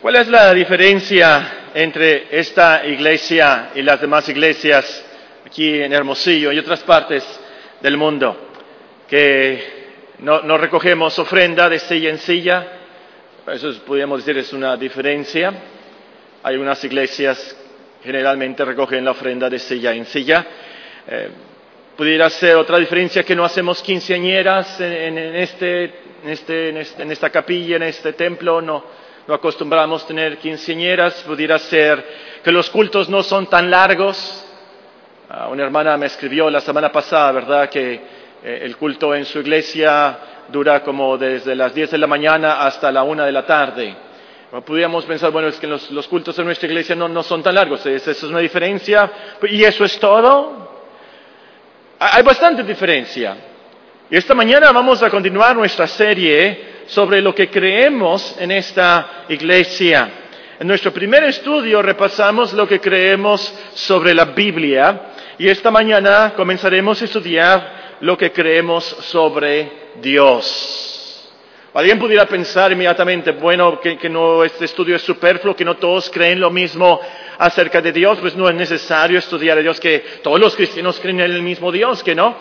¿Cuál es la diferencia entre esta iglesia y las demás iglesias aquí en Hermosillo y otras partes del mundo? Que no, recogemos ofrenda de silla en silla, eso podríamos decir es una diferencia. Hay unas iglesias generalmente recogen la ofrenda de silla en silla. Eh, pudiera ser otra diferencia que no hacemos quinceañeras en, en, este, este, este, en esta capilla, en este templo, no, no acostumbramos tener quinceañeras. Pudiera ser que los cultos no son tan largos. Uh, una hermana me escribió la semana pasada, ¿verdad?, que eh, el culto en su iglesia dura como desde las 10 de la mañana hasta la 1 de la tarde. Podríamos pensar, bueno, es que los, los cultos en nuestra iglesia no, no son tan largos, eso es una diferencia, y eso es todo. Hay bastante diferencia. Y esta mañana vamos a continuar nuestra serie sobre lo que creemos en esta iglesia. En nuestro primer estudio repasamos lo que creemos sobre la Biblia y esta mañana comenzaremos a estudiar lo que creemos sobre Dios. Alguien pudiera pensar inmediatamente, bueno, que, no, este estudio es superfluo, que no todos creen lo mismo acerca de Dios, pues no es necesario estudiar a Dios, que todos los cristianos creen en el mismo Dios, que no.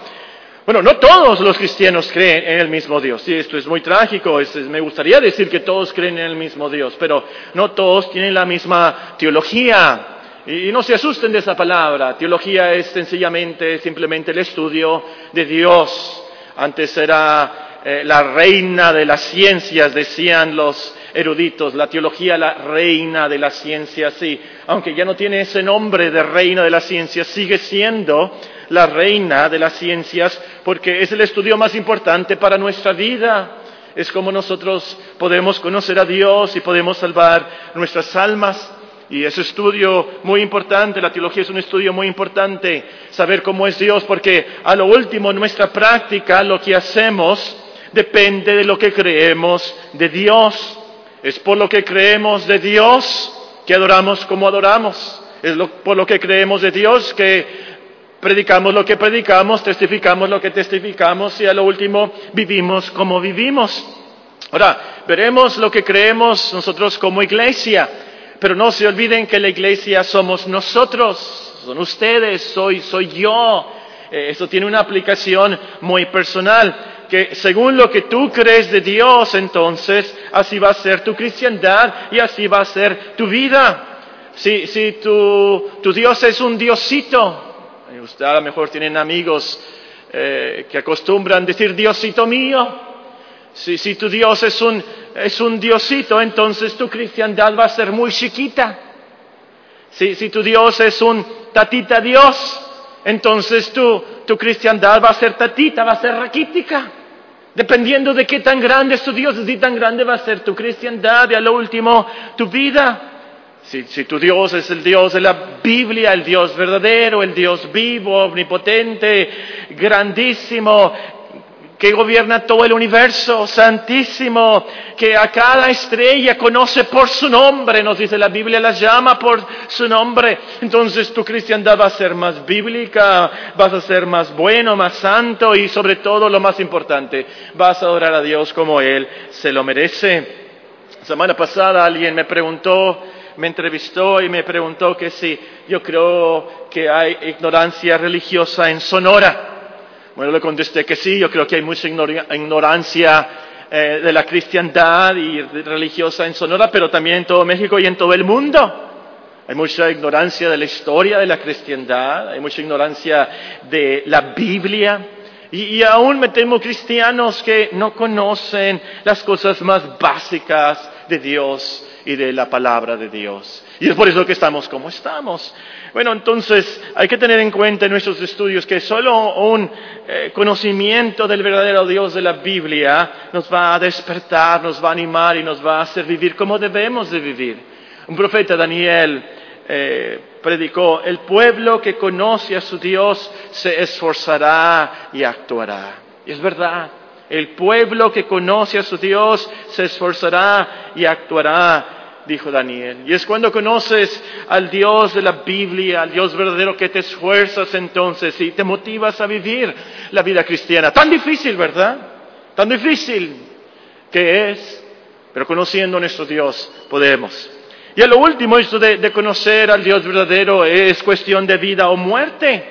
Bueno, no todos los cristianos creen en el mismo Dios. Sí, esto es muy trágico. Me gustaría decir que todos creen en el mismo Dios, pero no todos tienen la misma teología. Y, y no se asusten de esa palabra. Teología es sencillamente, simplemente el estudio de Dios. Antes era eh, la reina de las ciencias, decían los eruditos, la teología la reina de las ciencias, sí, aunque ya no tiene ese nombre de reina de las ciencias, sigue siendo la reina de las ciencias porque es el estudio más importante para nuestra vida. Es como nosotros podemos conocer a Dios y podemos salvar nuestras almas. Y ese estudio muy importante, la teología es un estudio muy importante, saber cómo es Dios, porque a lo último nuestra práctica, lo que hacemos, depende de lo que creemos de Dios. Es por lo que creemos de Dios que adoramos como adoramos. Es lo, por lo que creemos de Dios que predicamos lo que predicamos, testificamos lo que testificamos y a lo último vivimos como vivimos. Ahora, veremos lo que creemos nosotros como iglesia, pero no se olviden que la iglesia somos nosotros, son ustedes, soy, soy yo. Eh, eso tiene una aplicación muy personal que según lo que tú crees de Dios, entonces así va a ser tu cristiandad y así va a ser tu vida. Si, si tu, tu Dios es un diosito, usted a lo mejor tienen amigos eh, que acostumbran decir diosito mío. Si, si tu Dios es un, es un diosito, entonces tu cristiandad va a ser muy chiquita. Si, si tu Dios es un tatita Dios, entonces tu, tu cristiandad va a ser tatita, va a ser raquítica. Dependiendo de qué tan grande es tu Dios, así tan grande va a ser tu cristiandad y a lo último tu vida. Si, si, tu Dios es el Dios de la Biblia, el Dios verdadero, el Dios vivo, omnipotente, grandísimo, que gobierna todo el universo, santísimo, que a cada estrella conoce por su nombre, nos dice la Biblia, las llama por su nombre. Entonces tu cristiandad va a ser más bíblica, vas a ser más bueno, más santo y sobre todo lo más importante, vas a adorar a Dios como Él se lo merece. Semana pasada alguien me preguntó, me entrevistó y me preguntó que si yo creo que hay ignorancia religiosa en Sonora. Bueno, le contesté que sí, yo creo que hay mucha ignorancia eh, de la cristiandad y religiosa en Sonora, pero también en todo México y en todo el mundo. Hay mucha ignorancia de la historia de la cristiandad, hay mucha ignorancia de la Biblia. Y, y aún me temo cristianos que no conocen las cosas más básicas de Dios y de la palabra de Dios. Y es por eso que estamos como estamos. Bueno, entonces hay que tener en cuenta en nuestros estudios que solo un eh, conocimiento del verdadero Dios de la Biblia nos va a despertar, nos va a animar y nos va a hacer vivir como debemos de vivir. Un profeta, Daniel, eh, predicó, el pueblo que conoce a su Dios se esforzará y actuará. Y es verdad, el pueblo que conoce a su Dios se esforzará y actuará dijo Daniel. Y es cuando conoces al Dios de la Biblia, al Dios verdadero, que te esfuerzas entonces y te motivas a vivir la vida cristiana. Tan difícil, ¿verdad? Tan difícil que es. pero conociendo a nuestro Dios podemos. Y a lo último, esto de, conocer al Dios verdadero es cuestión de vida o muerte.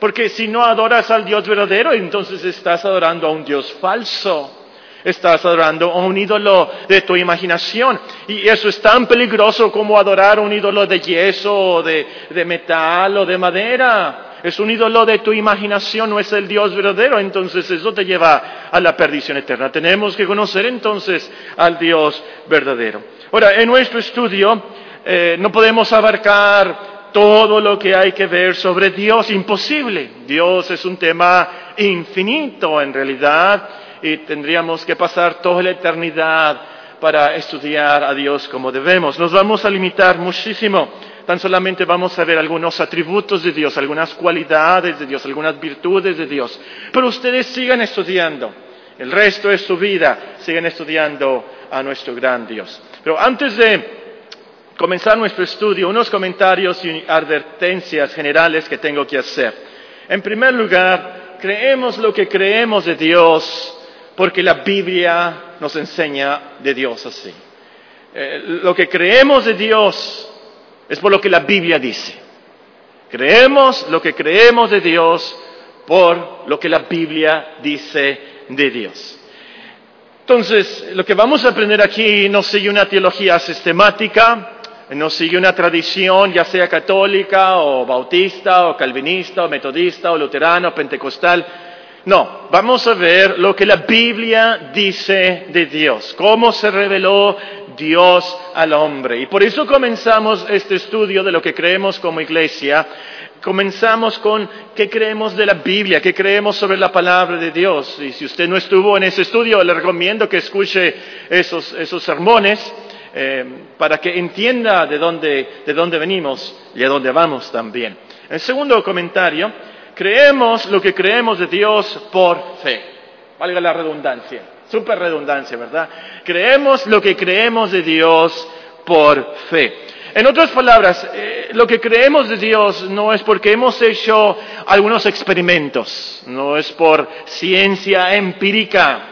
Porque si no adoras al Dios verdadero, entonces estás adorando a un Dios falso. Estás adorando a un ídolo de tu imaginación. Y eso es tan peligroso como adorar un ídolo de yeso, de, de metal o de madera es un ídolo de tu imaginación, no es el Dios verdadero, entonces eso te lleva a la perdición eterna. Tenemos que conocer entonces al Dios verdadero. Ahora, en nuestro estudio eh, no podemos abarcar todo lo que hay que ver sobre Dios, imposible. Dios es un tema infinito en realidad y tendríamos que pasar toda la eternidad para estudiar a Dios como debemos. Nos vamos a limitar muchísimo tan solamente vamos a ver algunos atributos de Dios, algunas cualidades de Dios, algunas virtudes de Dios. Pero ustedes sigan estudiando. El resto de su vida sigan estudiando a nuestro gran Dios. Pero antes de comenzar nuestro estudio, unos comentarios y advertencias generales que tengo que hacer. En primer lugar, creemos lo que creemos de Dios porque la Biblia nos enseña de Dios así. Eh, lo que creemos de Dios es por lo que la Biblia dice. Creemos lo que creemos de Dios por lo que la Biblia dice de Dios. Entonces, lo que vamos a aprender aquí no sigue una teología sistemática, no sigue una tradición, ya sea católica o bautista o calvinista o metodista o luterano o pentecostal. No, vamos a ver lo que la Biblia dice de Dios, cómo se reveló Dios al hombre. Y por eso comenzamos este estudio de lo que creemos como iglesia. Comenzamos con qué creemos de la Biblia, qué creemos sobre la palabra de Dios. Y si usted no estuvo en ese estudio, le recomiendo que escuche esos, sermones eh, para que entienda de dónde, de dónde venimos y a dónde vamos también. El segundo comentario, creemos lo que creemos de Dios por fe. Valga la redundancia. Super redundancia, ¿verdad? Creemos lo que creemos de Dios por fe. En otras palabras, eh, lo que creemos de Dios no es porque hemos hecho algunos experimentos, no es por ciencia empírica.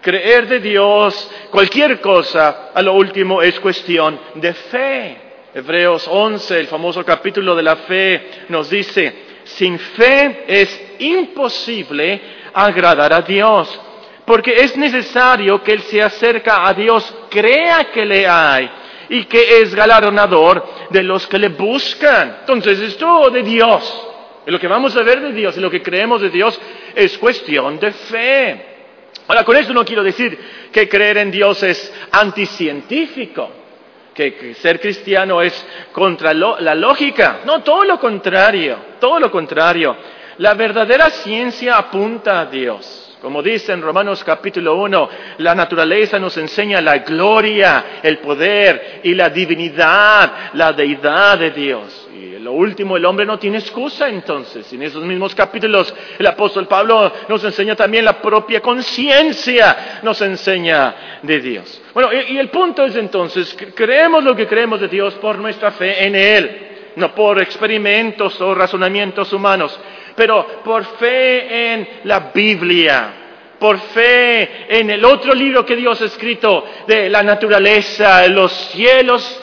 Creer de Dios, cualquier cosa, a lo último es cuestión de fe. Hebreos 11, el famoso capítulo de la fe, nos dice, sin fe es imposible agradar a Dios porque es necesario que el se acerca a Dios crea que le hay y que es galardonador de los que le buscan. Entonces, esto de Dios, lo que vamos a ver de Dios y lo que creemos de Dios es cuestión de fe. Ahora, con eso no quiero decir que creer en Dios es anticientífico, que, ser cristiano es contra la lógica. No, todo lo contrario, todo lo contrario. La verdadera ciencia apunta a Dios. Como dice en Romanos capítulo 1, la naturaleza nos enseña la gloria, el poder y la divinidad, la deidad de Dios. Y lo último, el hombre no tiene excusa entonces. En esos mismos capítulos, el apóstol Pablo nos enseña también la propia conciencia, nos enseña de Dios. Bueno, y, el punto es entonces, creemos lo que creemos de Dios por nuestra fe en Él, no por experimentos o razonamientos humanos pero por fe en la Biblia, por fe en el otro libro que Dios ha escrito de la naturaleza, los cielos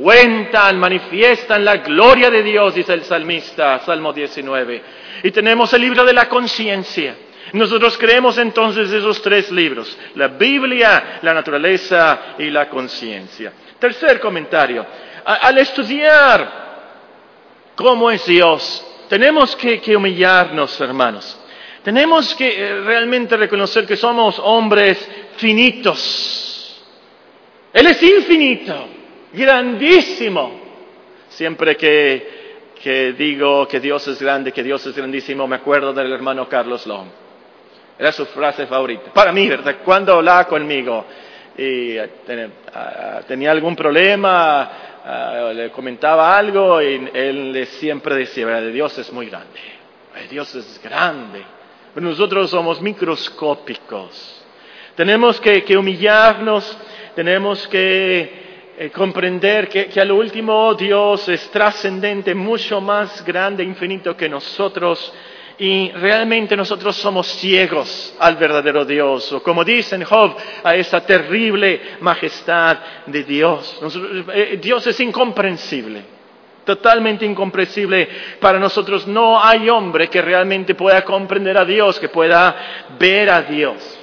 cuentan, manifiestan la gloria de Dios, dice el salmista, Salmo 19. Y tenemos el libro de la conciencia. Nosotros creemos entonces esos tres libros, la Biblia, la naturaleza y la conciencia. Tercer comentario, al estudiar cómo es Dios, tenemos que, humillarnos, hermanos. Tenemos que eh, realmente reconocer que somos hombres finitos. Él es infinito, grandísimo. Siempre que, que, digo que Dios es grande, que Dios es grandísimo, me acuerdo del hermano Carlos Long. Era su frase favorita. Para mí, ¿verdad? Cuando hablaba conmigo y eh, ah, tenía algún problema, Ah, le comentaba algo y él siempre decía, de Dios es muy grande, Dios es grande, pero nosotros somos microscópicos. Tenemos que, humillarnos, tenemos que eh, comprender que, que, al último Dios es trascendente, mucho más grande, infinito que nosotros, y realmente nosotros somos ciegos al verdadero Dios, o como dicen Job, a esa terrible majestad de Dios. Eh, Dios es incomprensible, totalmente incomprensible para nosotros. No hay hombre que realmente pueda comprender a Dios, que pueda ver a Dios.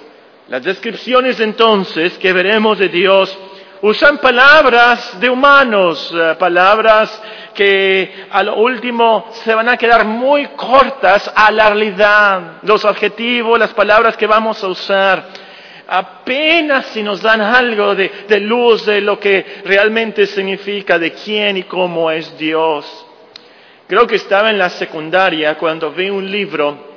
Las descripciones entonces que veremos de Dios usan palabras de humanos, eh, palabras que a lo último se van a quedar muy cortas a la realidad. Los adjetivos, las palabras que vamos a usar, apenas si nos dan algo de, de luz de lo que realmente significa, de quién y cómo es Dios. Creo que estaba en la secundaria cuando vi un libro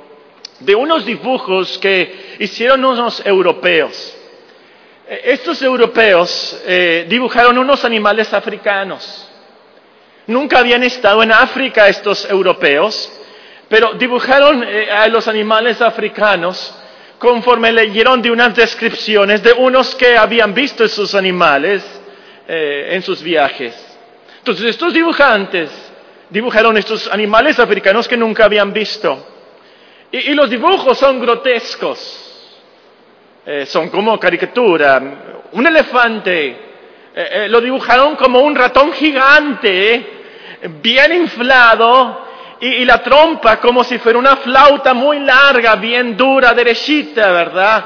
de unos dibujos que hicieron unos europeos. E, estos europeos eh, dibujaron unos animales africanos. Nunca habían estado en África estos europeos, pero dibujaron eh, a los animales africanos conforme leyeron de unas descripciones de unos que habían visto esos animales eh, en sus viajes. Entonces estos dibujantes dibujaron estos animales africanos que nunca habían visto. Y, los dibujos son grotescos, eh, son como caricatura. Un elefante lo dibujaron como un ratón gigante bien inflado y, la trompa como si fuera una flauta muy larga, bien dura, derechita, ¿verdad?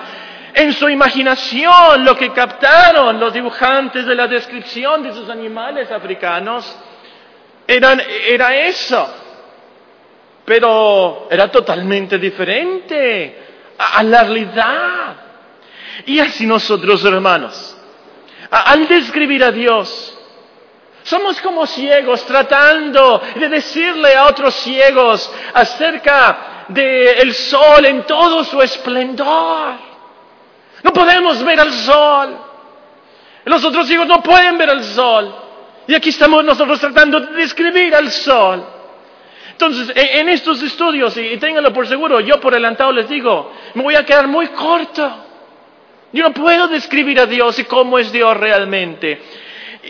En su imaginación lo que captaron los dibujantes de la descripción de esos animales africanos era eso. Pero era totalmente diferente a, la realidad. Y así nosotros, hermanos, al describir a Dios, somos como ciegos tratando de decirle a otros ciegos acerca del sol en todo su esplendor. No podemos ver al sol. Los otros ciegos no pueden ver al sol. Y aquí estamos nosotros tratando de describir al sol. Entonces, en estos estudios, y ténganlo por seguro, yo por adelantado les digo, me voy a quedar muy corto. Yo no puedo describir a Dios y cómo es Dios realmente.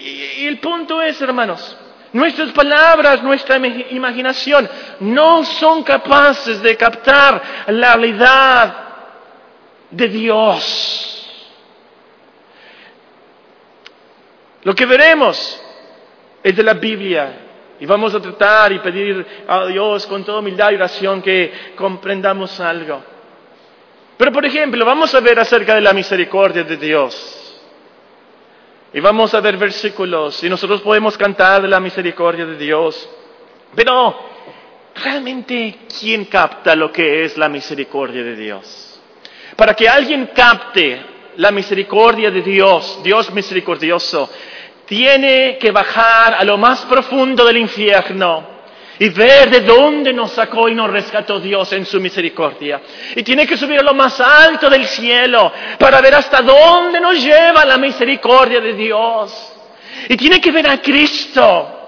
Y, el punto es, hermanos, nuestras palabras, nuestra imaginación no son capaces de captar la realidad de Dios. Lo que veremos es de la Biblia y vamos a tratar y pedir a Dios con toda humildad y oración que comprendamos algo. Pero por ejemplo, vamos a ver acerca de la misericordia de Dios. Y vamos a ver versículos y nosotros podemos cantar la misericordia de Dios. Pero, ¿realmente quién capta lo que es la misericordia de Dios? Para que alguien capte la misericordia de Dios, Dios misericordioso, tiene que bajar a lo más profundo del infierno y ver de dónde nos sacó y nos rescató Dios en su misericordia. Y tiene que subir a lo más alto del cielo para ver hasta dónde nos lleva la misericordia de Dios. Y tiene que ver a Cristo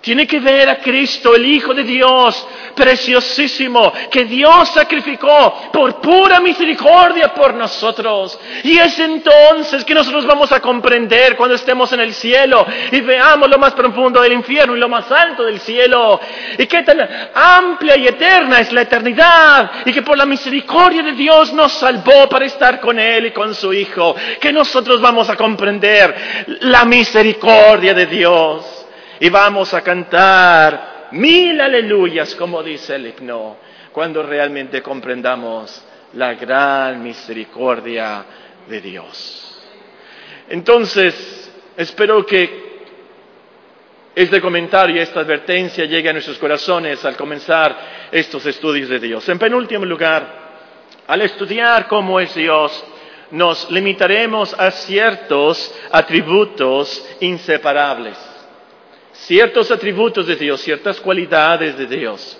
tiene que ver a Cristo, el Hijo de Dios, preciosísimo, que Dios sacrificó por pura misericordia por nosotros. Y es entonces que nosotros vamos a comprender cuando estemos en el cielo y veamos lo más profundo del infierno y lo más alto del cielo. Y qué tan amplia y eterna es la eternidad. Y que por la misericordia de Dios nos salvó para estar con Él y con su Hijo. Que nosotros vamos a comprender la misericordia de Dios y vamos a cantar mil aleluyas, como dice el himno, cuando realmente comprendamos la gran misericordia de Dios. Entonces, espero que este comentario y esta advertencia llegue a nuestros corazones al comenzar estos estudios de Dios. En penúltimo lugar, al estudiar cómo es Dios, nos limitaremos a ciertos atributos inseparables ciertos atributos de Dios, ciertas cualidades de Dios.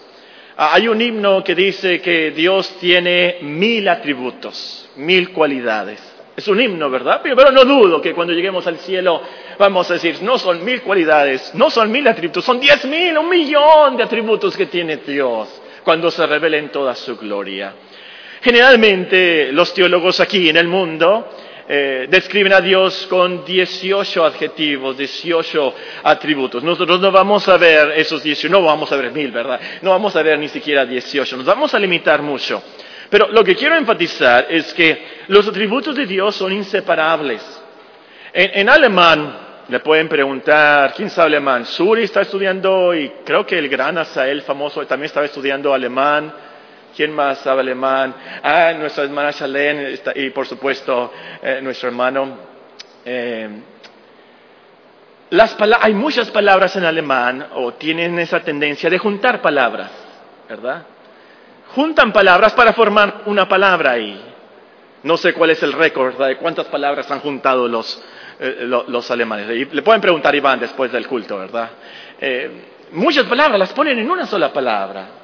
Ah, hay un himno que dice que Dios tiene mil atributos, mil cualidades. Es un himno, ¿verdad? Pero, no dudo que cuando lleguemos al cielo vamos a decir, no son mil cualidades, no son mil atributos, son diez mil, un millón de atributos que tiene Dios cuando se revela en toda su gloria. Generalmente los teólogos aquí en el mundo eh, describen a Dios con 18 adjetivos, 18 atributos. Nosotros no vamos a ver esos 18, no vamos a ver mil, ¿verdad? No vamos a ver ni siquiera 18, nos vamos a limitar mucho. Pero lo que quiero enfatizar es que los atributos de Dios son inseparables. En, alemán, le pueden preguntar, ¿quién sabe alemán? Suri está estudiando y creo que el gran Asael famoso también estaba estudiando alemán. ¿Quién más sabe alemán? Ah, nuestra hermana Shalén y por supuesto eh, nuestro hermano. Eh, hay muchas palabras en alemán o tienen esa tendencia de juntar palabras, ¿verdad? Juntan palabras para formar una palabra ahí. No sé cuál es el récord de cuántas palabras han juntado los, eh, los, alemanes. le pueden preguntar a Iván después del culto, ¿verdad? muchas palabras las ponen en una sola palabra.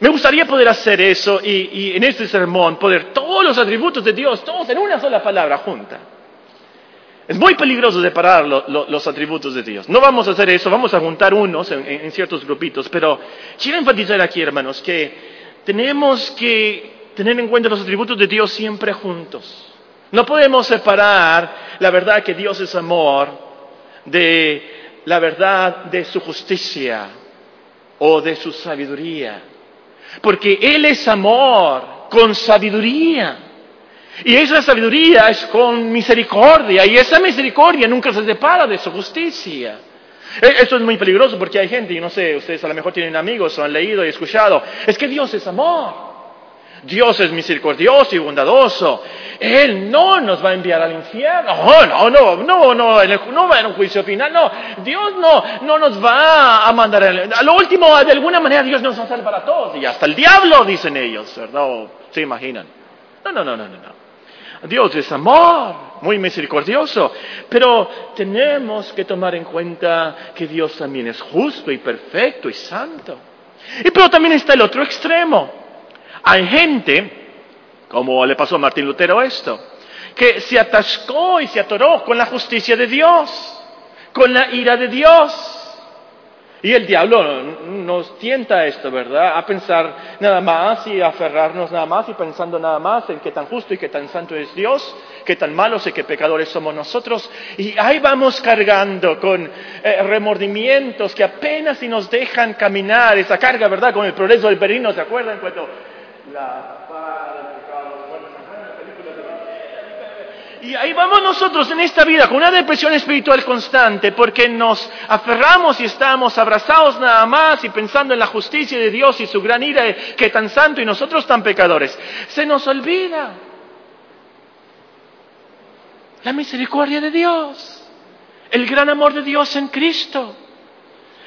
Me gustaría poder hacer eso y, en este sermón poder todos los atributos de Dios, todos en una sola palabra junta. Es muy peligroso separar los atributos de Dios. No vamos a hacer eso, vamos a juntar unos en, ciertos grupitos, pero quiero enfatizar aquí, hermanos, que tenemos que tener en cuenta los atributos de Dios siempre juntos. No podemos separar la verdad que Dios es amor de la verdad de su justicia o de su sabiduría. Porque Él es amor con sabiduría. Y esa sabiduría es con misericordia. Y esa misericordia nunca se separa de su justicia. E, Eso es muy peligroso porque hay gente, y no sé, ustedes a lo mejor tienen amigos o han leído y escuchado, es que Dios es amor. Dios es misericordioso y bondadoso. Él no nos va a enviar al infierno. No, no, no, no, no, no va a haber un juicio final. No, Dios no, no nos va a mandar. A lo último, de alguna manera, Dios nos va a salvar a todos. Y hasta el diablo, dicen ellos, ¿verdad? se imaginan. No, no, no, no, no. Dios es amor, muy misericordioso, pero tenemos que tomar en cuenta que Dios también es justo y perfecto y santo. Y pero también está el otro extremo. Hay gente, como le pasó a Martín Lutero esto, que se atascó y se atoró con la justicia de Dios, con la ira de Dios. Y el diablo nos tienta esto, ¿verdad? A pensar nada más y aferrarnos nada más y pensando nada más en qué tan justo y qué tan santo es Dios, qué tan malos y qué pecadores somos nosotros. Y ahí vamos cargando con eh, remordimientos que apenas si nos dejan caminar esa carga, ¿verdad? Con el progreso del perino, ¿se acuerdan? Cuando Y ahí vamos nosotros en esta vida con una depresión espiritual constante porque nos aferramos y estamos abrazados nada más y pensando en la justicia de Dios y su gran ira que tan santo y nosotros tan pecadores. Se nos olvida la misericordia de Dios, el gran amor de Dios en Cristo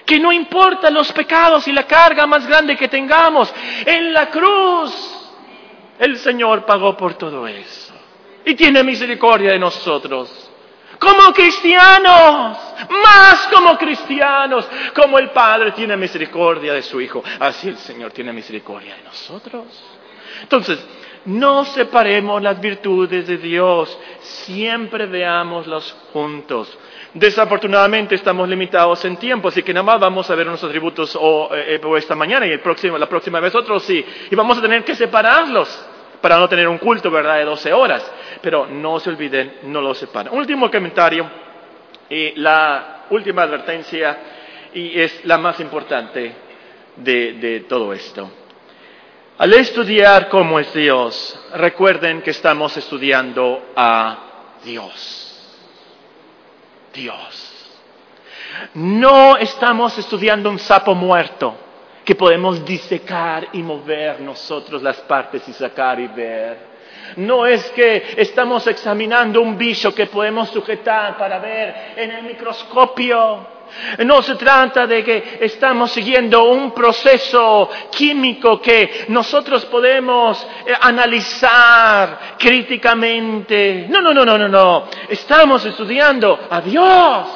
que no importa los pecados y la carga más grande que tengamos, en la cruz el Señor pagó por todo eso y tiene misericordia de nosotros. Como cristianos, más como cristianos, como el Padre tiene misericordia de su Hijo, así el Señor tiene misericordia de nosotros. Entonces, no separemos las virtudes de Dios, siempre veámoslas juntos. Desafortunadamente estamos limitados en tiempo, así que nada más vamos a ver unos atributos o, eh, eh, esta mañana y el próximo, la próxima vez otros sí. Y vamos a tener que separarlos para no tener un culto, ¿verdad?, de 12 horas. Pero no se olviden, no los separan. Último comentario y la última advertencia y es la más importante de, de todo esto. Al estudiar cómo es Dios, recuerden que estamos estudiando a Dios. Dios. No estamos estudiando un sapo muerto que podemos disecar y mover nosotros las partes y sacar y ver. No es que estamos examinando un bicho que podemos sujetar para ver en el microscopio. No se trata de que estamos siguiendo un proceso químico que nosotros podemos eh, analizar críticamente. No, no, no, no, no, no. Estamos estudiando a Dios.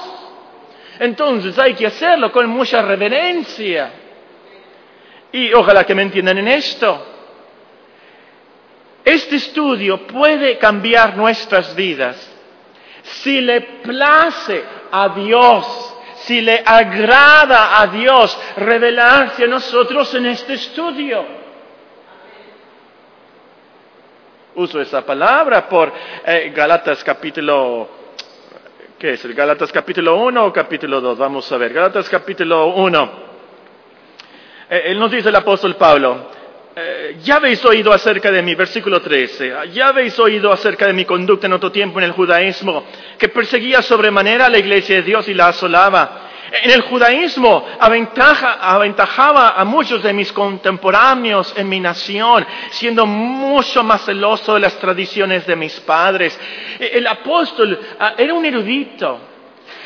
Entonces hay que hacerlo con mucha reverencia. Y ojalá que me entiendan en esto. Este estudio puede cambiar nuestras vidas si le place a Dios si le agrada a Dios revelarse a nosotros en este estudio. Uso esa palabra por eh, Galatas capítulo, ¿qué es? ¿El Galatas capítulo 1 o capítulo 2? Vamos a ver. Galatas capítulo 1. Eh, él nos dice el apóstol Pablo, eh, ya habéis oído acerca de mí, versículo 13, ya habéis oído acerca de mi conducta en otro tiempo en el judaísmo, que perseguía sobremanera a la iglesia de Dios y la asolaba en el judaísmo aventajaba a muchos de mis contemporáneos en mi nación, siendo mucho más celoso de las tradiciones de mis padres. El apóstol ah, era un erudito.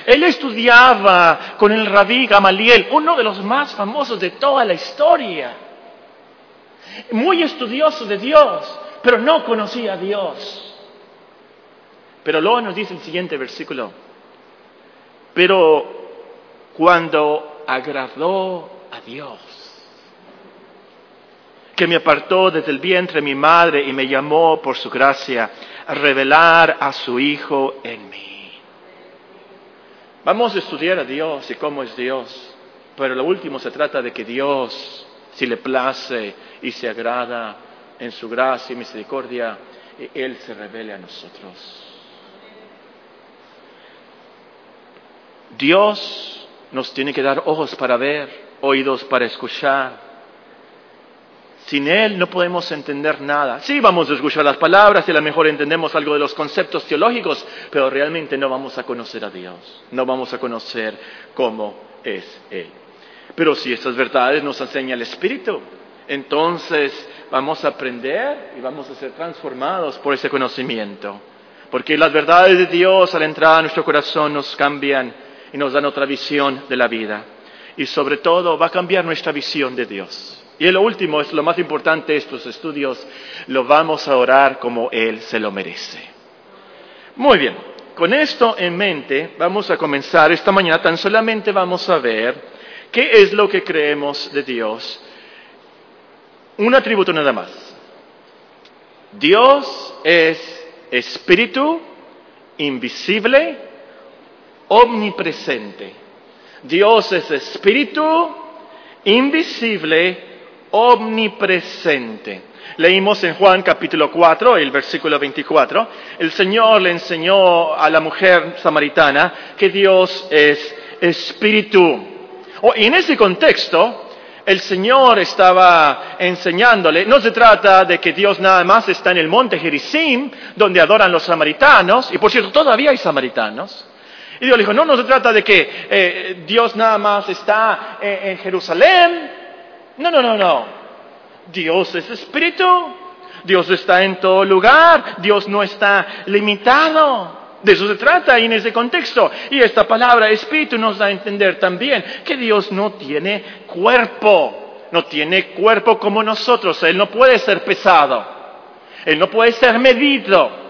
Él estudiaba con el rabí Gamaliel, uno de los más famosos de toda la historia. Muy estudioso de Dios, pero no conocía a Dios. Pero luego nos dice el siguiente versículo. Pero cuando agradó a Dios, que me apartó desde el vientre de mi madre y me llamó por su gracia a revelar a su Hijo en mí. Vamos a estudiar a Dios y cómo es Dios, pero lo último se trata de que Dios, si le place y se agrada en su gracia y misericordia, Él se revele a nosotros. Dios nos tiene que dar ojos para ver, oídos para escuchar. Sin Él no podemos entender nada. Sí, vamos a escuchar las palabras y a lo mejor entendemos algo de los conceptos teológicos, pero realmente no vamos a conocer a Dios, no vamos a conocer cómo es Él. Pero si estas verdades nos enseña el Espíritu, entonces vamos a aprender y vamos a ser transformados por ese conocimiento. Porque las verdades de Dios al entrar a nuestro corazón nos cambian y nos dan otra visión de la vida. Y sobre todo va a cambiar nuestra visión de Dios. Y lo último, es lo más importante de estos estudios, lo vamos a orar como Él se lo merece. Muy bien, con esto en mente vamos a comenzar esta mañana, tan solamente vamos a ver qué es lo que creemos de Dios. Un atributo nada más. Dios es espíritu invisible, omnipresente. Dios es espíritu invisible, omnipresente. Leímos en Juan capítulo 4, el versículo 24, el Señor le enseñó a la mujer samaritana que Dios es espíritu. Oh, y en ese contexto, el Señor estaba enseñándole, no se trata de que Dios nada más está en el monte Gerizim, donde adoran los samaritanos, y por cierto, todavía hay samaritanos, y Dios le dijo, no, no se trata de que eh, Dios nada más está en, en Jerusalén. No, no, no, no. Dios es espíritu. Dios está en todo lugar. Dios no está limitado. De eso se trata en ese contexto. Y esta palabra espíritu nos da a entender también que Dios no tiene cuerpo. No tiene cuerpo como nosotros. Él no puede ser pesado. Él no puede ser medido.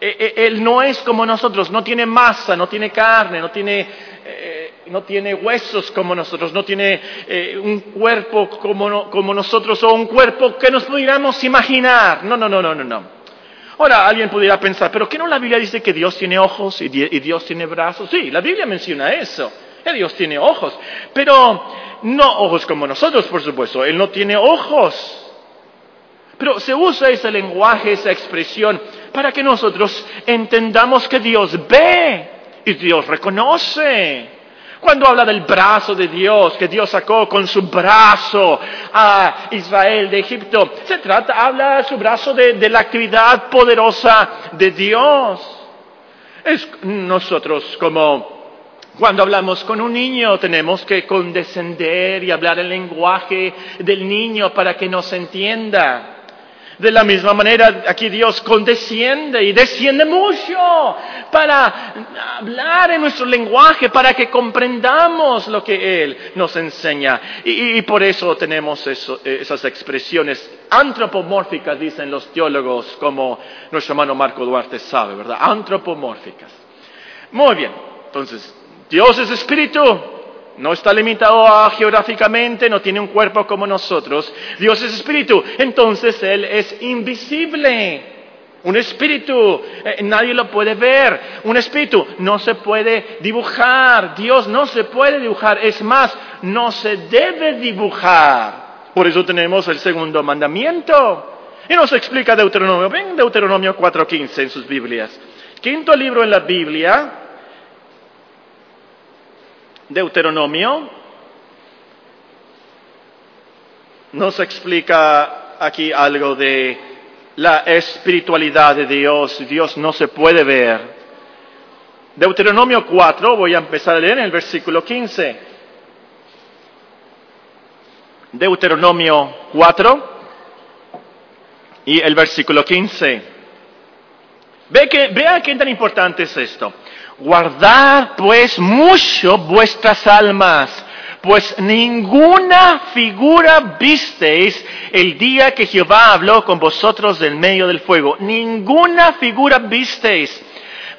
Eh, eh, él no es como nosotros, no tiene masa, no tiene carne, no tiene, eh, no tiene huesos como nosotros, no tiene un cuerpo como, como, nosotros o un cuerpo que nos pudiéramos imaginar. No, no, no, no, no. Ahora alguien pudiera pensar, pero ¿qué no la Biblia dice que Dios tiene ojos y, Dios tiene brazos? Sí, la Biblia menciona eso. Que Dios tiene ojos, pero no ojos como nosotros, por supuesto. Él no tiene ojos. Pero se usa ese lenguaje, esa expresión, para que nosotros entendamos que Dios ve y Dios reconoce. Cuando habla del brazo de Dios, que Dios sacó con su brazo a Israel de Egipto, se trata, habla su brazo de, la actividad poderosa de Dios. Nosotros como cuando hablamos con un niño tenemos que condescender y hablar el lenguaje del niño para que nos entienda. De la misma manera, aquí Dios condesciende y desciende mucho para hablar en nuestro lenguaje, para que comprendamos lo que Él nos enseña. Y, por eso tenemos esas expresiones antropomórficas, dicen los teólogos, como nuestro hermano Marco Duarte sabe, ¿verdad? Antropomórficas. Muy bien, entonces, Dios es espíritu, no está limitado geográficamente, no tiene un cuerpo como nosotros. Dios es espíritu, entonces Él es invisible. Un espíritu, eh, nadie lo puede ver. Un espíritu no se puede dibujar. Dios no se puede dibujar. Es más, no se debe dibujar. Por eso tenemos el segundo mandamiento. Y nos explica Deuteronomio. Ven Deuteronomio 4.15 en sus Biblias. Quinto libro en la Biblia, Deuteronomio, nos explica aquí algo de la espiritualidad de Dios. Dios no se puede ver. Deuteronomio 4, voy a empezar a leer en el versículo 15. Deuteronomio 4 y el versículo 15. Ve que, vea qué tan importante es esto. Guardad pues mucho vuestras almas, pues ninguna figura visteis el día que Jehová habló con vosotros del medio del fuego. Ninguna figura visteis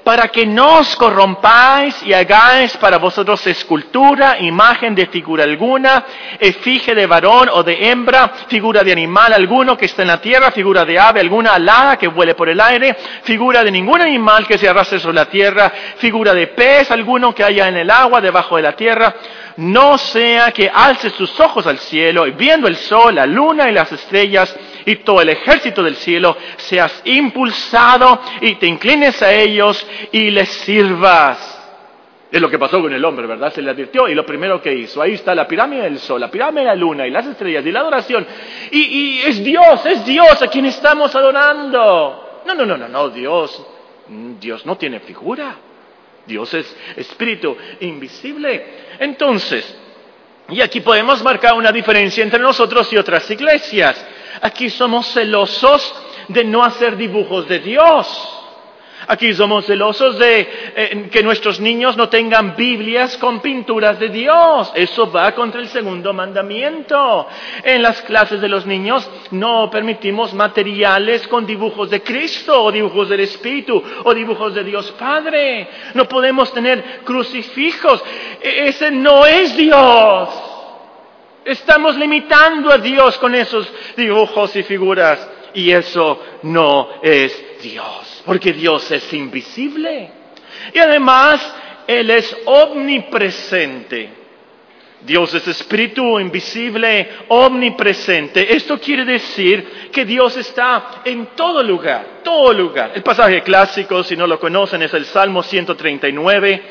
para que no os corrompáis y hagáis para vosotros escultura, imagen de figura alguna, efigie de varón o de hembra, figura de animal alguno que está en la tierra, figura de ave alguna alada que vuele por el aire, figura de ningún animal que se arrastre sobre la tierra, figura de pez alguno que haya en el agua debajo de la tierra, no sea que alces tus ojos al cielo y viendo el sol, la luna y las estrellas, y todo el ejército del cielo, seas impulsado y te inclines a ellos y les sirvas. Es lo que pasó con el hombre, ¿verdad? Se le advirtió y lo primero que hizo, ahí está la pirámide del sol, la pirámide de la luna y las estrellas y la adoración. Y, y es Dios, es Dios a quien estamos adorando. No, no, no, no, no, Dios, Dios no tiene figura. Dios es espíritu invisible. Entonces, y aquí podemos marcar una diferencia entre nosotros y otras iglesias. Aquí somos celosos de no hacer dibujos de Dios. Aquí somos celosos de eh, que nuestros niños no tengan Biblias con pinturas de Dios. Eso va contra el segundo mandamiento. En las clases de los niños no permitimos materiales con dibujos de Cristo o dibujos del Espíritu o dibujos de Dios Padre. No podemos tener crucifijos. E-, ese no es Dios. Estamos limitando a Dios con esos dibujos y figuras y eso no es Dios, porque Dios es invisible y además Él es omnipresente. Dios es espíritu invisible, omnipresente. Esto quiere decir que Dios está en todo lugar, todo lugar. El pasaje clásico, si no lo conocen, es el Salmo 139.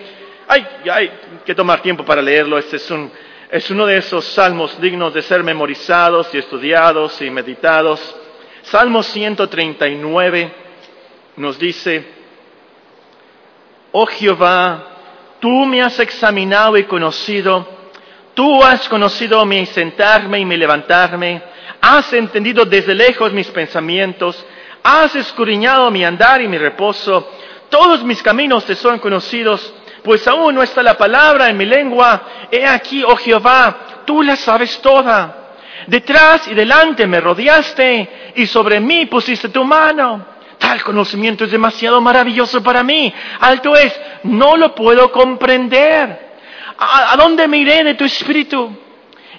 Hay, hay que tomar tiempo para leerlo. Este es un es uno de esos salmos dignos de ser memorizados y estudiados y meditados. Salmo 139 nos dice, oh Jehová, tú me has examinado y conocido, tú has conocido mi sentarme y mi levantarme, has entendido desde lejos mis pensamientos, has escudriñado mi andar y mi reposo, todos mis caminos te son conocidos pues aún no está la palabra en mi lengua. He aquí, oh Jehová, tú la sabes toda. Detrás y delante me rodeaste y sobre mí pusiste tu mano. Tal conocimiento es demasiado maravilloso para mí. Alto es, no lo puedo comprender. ¿A, dónde me iré de tu espíritu?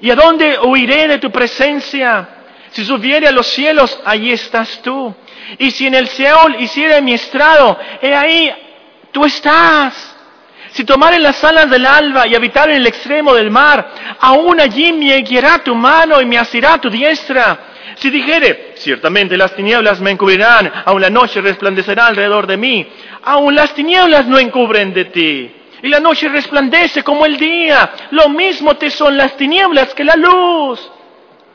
¿Y a dónde huiré de tu presencia? Si subiere a los cielos, allí estás tú. Y si en el Seol hiciera mi estrado, he ahí, tú estás. Si tomare las alas del alba y habitar en el extremo del mar, aún allí me guiará tu mano y me asirá tu diestra. Si dijere, ciertamente las tinieblas me encubrirán, aún la noche resplandecerá alrededor de mí, aún las tinieblas no encubren de ti. Y la noche resplandece como el día, lo mismo te son las tinieblas que la luz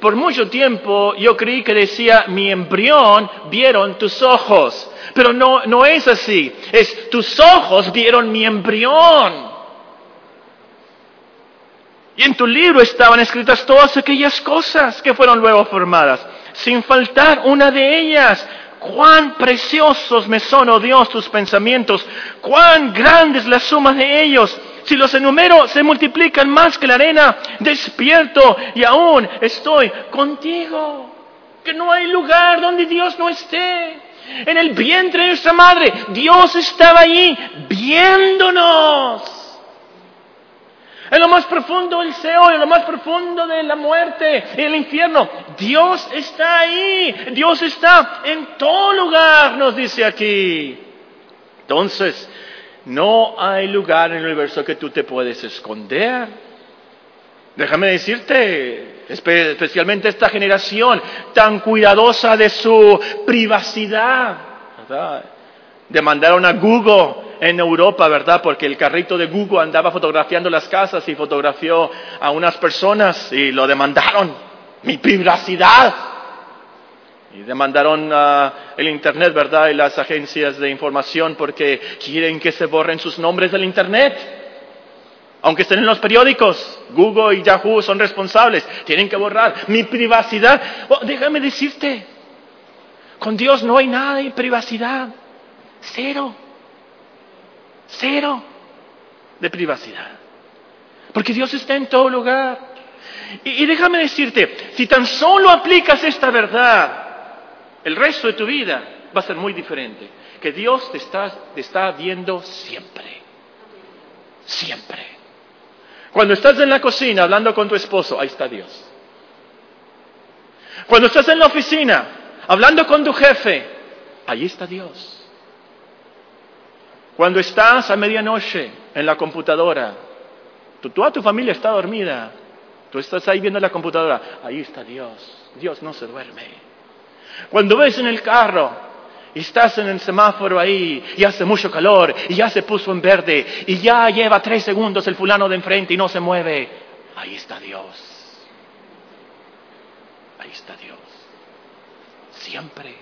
por mucho tiempo yo creí que decía, mi embrión vieron tus ojos. Pero no, no es así. Es, tus ojos vieron mi embrión. Y en tu libro estaban escritas todas aquellas cosas que fueron luego formadas, sin faltar una de ellas. Cuán preciosos me son, oh Dios, tus pensamientos, cuán grande es la suma de ellos. Si los enumero, se multiplican más que la arena. Despierto y aún estoy contigo. Que no hay lugar donde Dios no esté. En el vientre de nuestra madre, Dios estaba allí viéndonos. En lo más profundo del Seol, en lo más profundo de la muerte, en el infierno, Dios está ahí. Dios está en todo lugar, nos dice aquí. Entonces, no hay lugar en el universo que tú te puedes esconder. Déjame decirte, especialmente esta generación tan cuidadosa de su privacidad. Demandaron a Google en Europa, ¿verdad? Porque el carrito de Google andaba fotografiando las casas y fotografió a unas personas y lo demandaron. Mi privacidad. Y demandaron uh, el Internet, ¿verdad? Y las agencias de información porque quieren que se borren sus nombres del Internet. Aunque estén en los periódicos, Google y Yahoo son responsables. Tienen que borrar mi privacidad. Oh, déjame decirte, con Dios no hay nada de privacidad. Cero. Cero de privacidad. Porque Dios está en todo lugar. Y, y déjame decirte, si tan solo aplicas esta verdad, el resto de tu vida va a ser muy diferente. Que Dios te está, te está viendo siempre. Siempre. Cuando estás en la cocina hablando con tu esposo, ahí está Dios. Cuando estás en la oficina hablando con tu jefe, ahí está Dios. Cuando estás a medianoche en la computadora, tú, toda tu familia está dormida, tú estás ahí viendo la computadora, ahí está Dios. Dios no se duerme. Cuando ves en el carro y estás en el semáforo ahí y hace mucho calor y ya se puso en verde y ya lleva tres segundos el fulano de enfrente y no se mueve, ahí está Dios. Ahí está Dios. Siempre.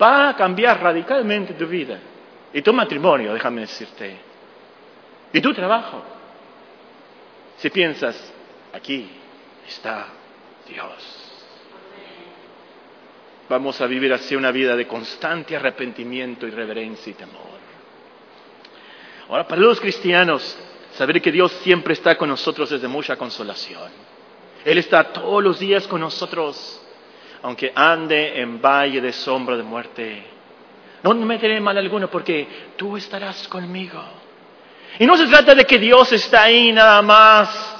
Va a cambiar radicalmente tu vida y tu matrimonio, déjame decirte. Y tu trabajo. Si piensas, aquí está Dios vamos a vivir así una vida de constante arrepentimiento y reverencia y temor. Ahora, para los cristianos, saber que Dios siempre está con nosotros es de mucha consolación. Él está todos los días con nosotros, aunque ande en valle de sombra de muerte. No me meteré mal alguno porque tú estarás conmigo. Y no se trata de que Dios está ahí nada más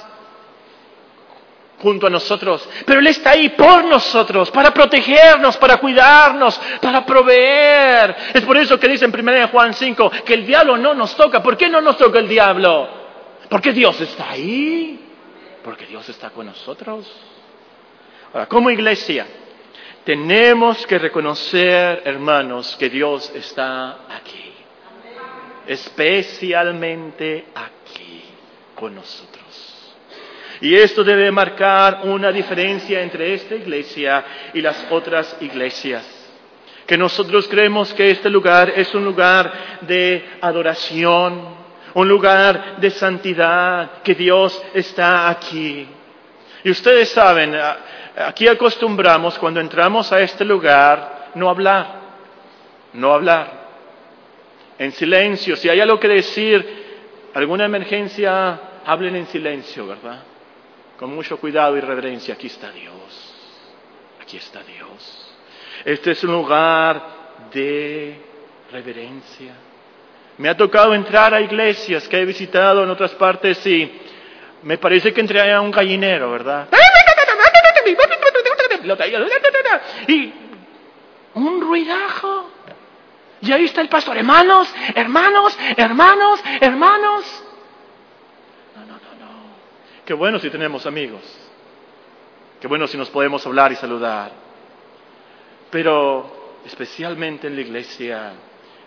junto a nosotros, pero Él está ahí por nosotros, para protegernos, para cuidarnos, para proveer. Es por eso que dice en 1 Juan 5 que el diablo no nos toca. ¿Por qué no nos toca el diablo? Porque Dios está ahí, porque Dios está con nosotros. Ahora, como iglesia, tenemos que reconocer, hermanos, que Dios está aquí, especialmente aquí con nosotros. Y esto debe marcar una diferencia entre esta iglesia y las otras iglesias. Que nosotros creemos que este lugar es un lugar de adoración, un lugar de santidad, que Dios está aquí. Y ustedes saben, aquí acostumbramos cuando entramos a este lugar no hablar, no hablar. En silencio, si hay algo que decir, alguna emergencia, hablen en silencio, ¿verdad? Con mucho cuidado y reverencia, aquí está Dios, aquí está Dios. Este es un lugar de reverencia. Me ha tocado entrar a iglesias que he visitado en otras partes y me parece que entré a un gallinero, ¿verdad? Y un ruidajo. Y ahí está el pastor, hermanos, hermanos, hermanos, hermanos. Qué bueno si tenemos amigos. Qué bueno si nos podemos hablar y saludar. Pero especialmente en la iglesia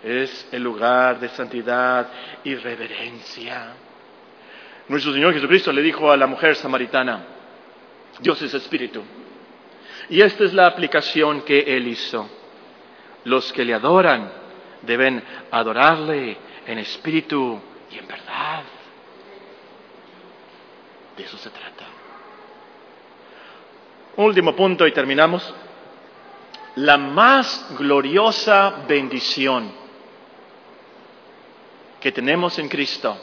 es el lugar de santidad y reverencia. Nuestro Señor Jesucristo le dijo a la mujer samaritana, Dios es espíritu. Y esta es la aplicación que Él hizo. Los que le adoran deben adorarle en espíritu y en verdad. De eso se trata. Último punto y terminamos. La más gloriosa bendición que tenemos en Cristo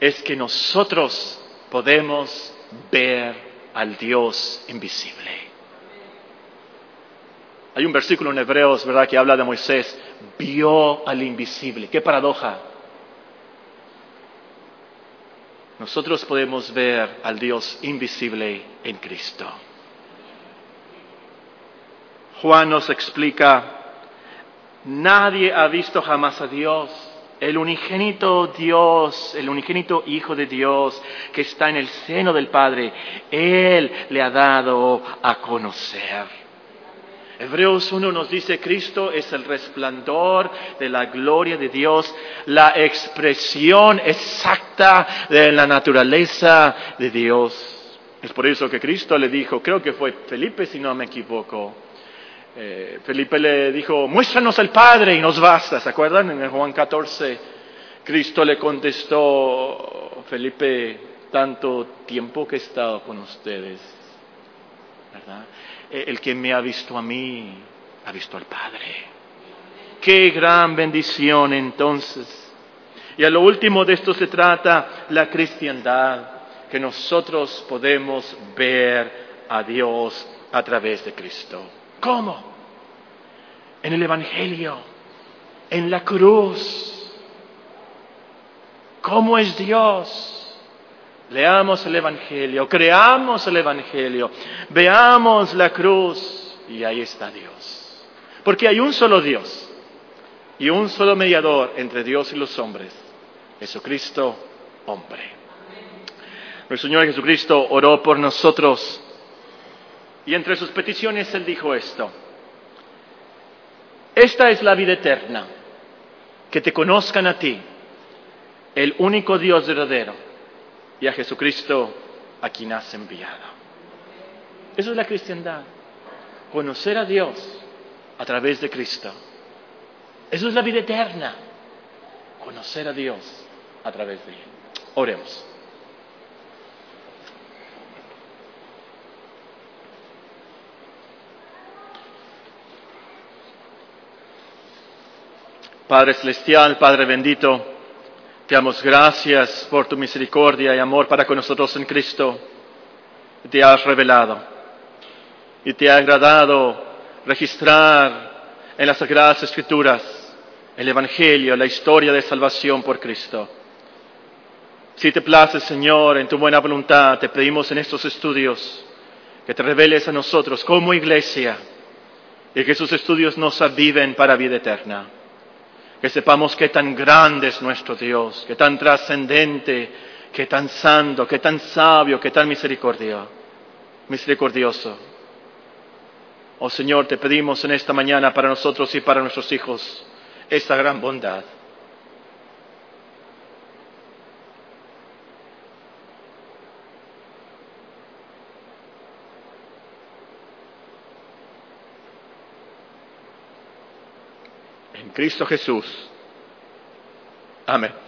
es que nosotros podemos ver al Dios invisible. Hay un versículo en Hebreos, ¿verdad?, que habla de Moisés, vio al invisible. Qué paradoja. Nosotros podemos ver al Dios invisible en Cristo. Juan nos explica, nadie ha visto jamás a Dios, el unigénito Dios, el unigénito Hijo de Dios que está en el seno del Padre, Él le ha dado a conocer. Hebreos 1 nos dice, Cristo es el resplandor de la gloria de Dios, la expresión exacta de la naturaleza de Dios. Es por eso que Cristo le dijo, creo que fue Felipe si no me equivoco, eh, Felipe le dijo, muéstranos al Padre y nos basta, ¿se acuerdan? En el Juan 14, Cristo le contestó, Felipe, tanto tiempo que he estado con ustedes, ¿verdad? El que me ha visto a mí, ha visto al Padre. Qué gran bendición entonces. Y a lo último de esto se trata la cristiandad, que nosotros podemos ver a Dios a través de Cristo. ¿Cómo? En el Evangelio, en la cruz. ¿Cómo es Dios? Leamos el Evangelio, creamos el Evangelio, veamos la cruz y ahí está Dios. Porque hay un solo Dios y un solo mediador entre Dios y los hombres, Jesucristo, hombre. Nuestro Señor Jesucristo oró por nosotros y entre sus peticiones Él dijo esto. Esta es la vida eterna, que te conozcan a ti, el único Dios verdadero y a Jesucristo a quien has enviado. Eso es la cristiandad. Conocer a Dios a través de Cristo. Eso es la vida eterna. Conocer a Dios a través de Él. Oremos. Padre Celestial, Padre bendito, te damos gracias por tu misericordia y amor para con nosotros en Cristo. Te has revelado y te ha agradado registrar en las Sagradas Escrituras el Evangelio, la historia de salvación por Cristo. Si te place, Señor, en tu buena voluntad, te pedimos en estos estudios que te reveles a nosotros como iglesia y que esos estudios nos aviven para vida eterna que sepamos qué tan grande es nuestro Dios, qué tan trascendente, qué tan santo, qué tan sabio, qué tan misericordia, misericordioso. Oh Señor, te pedimos en esta mañana para nosotros y para nuestros hijos esta gran bondad. Cristo Jesús. Amén.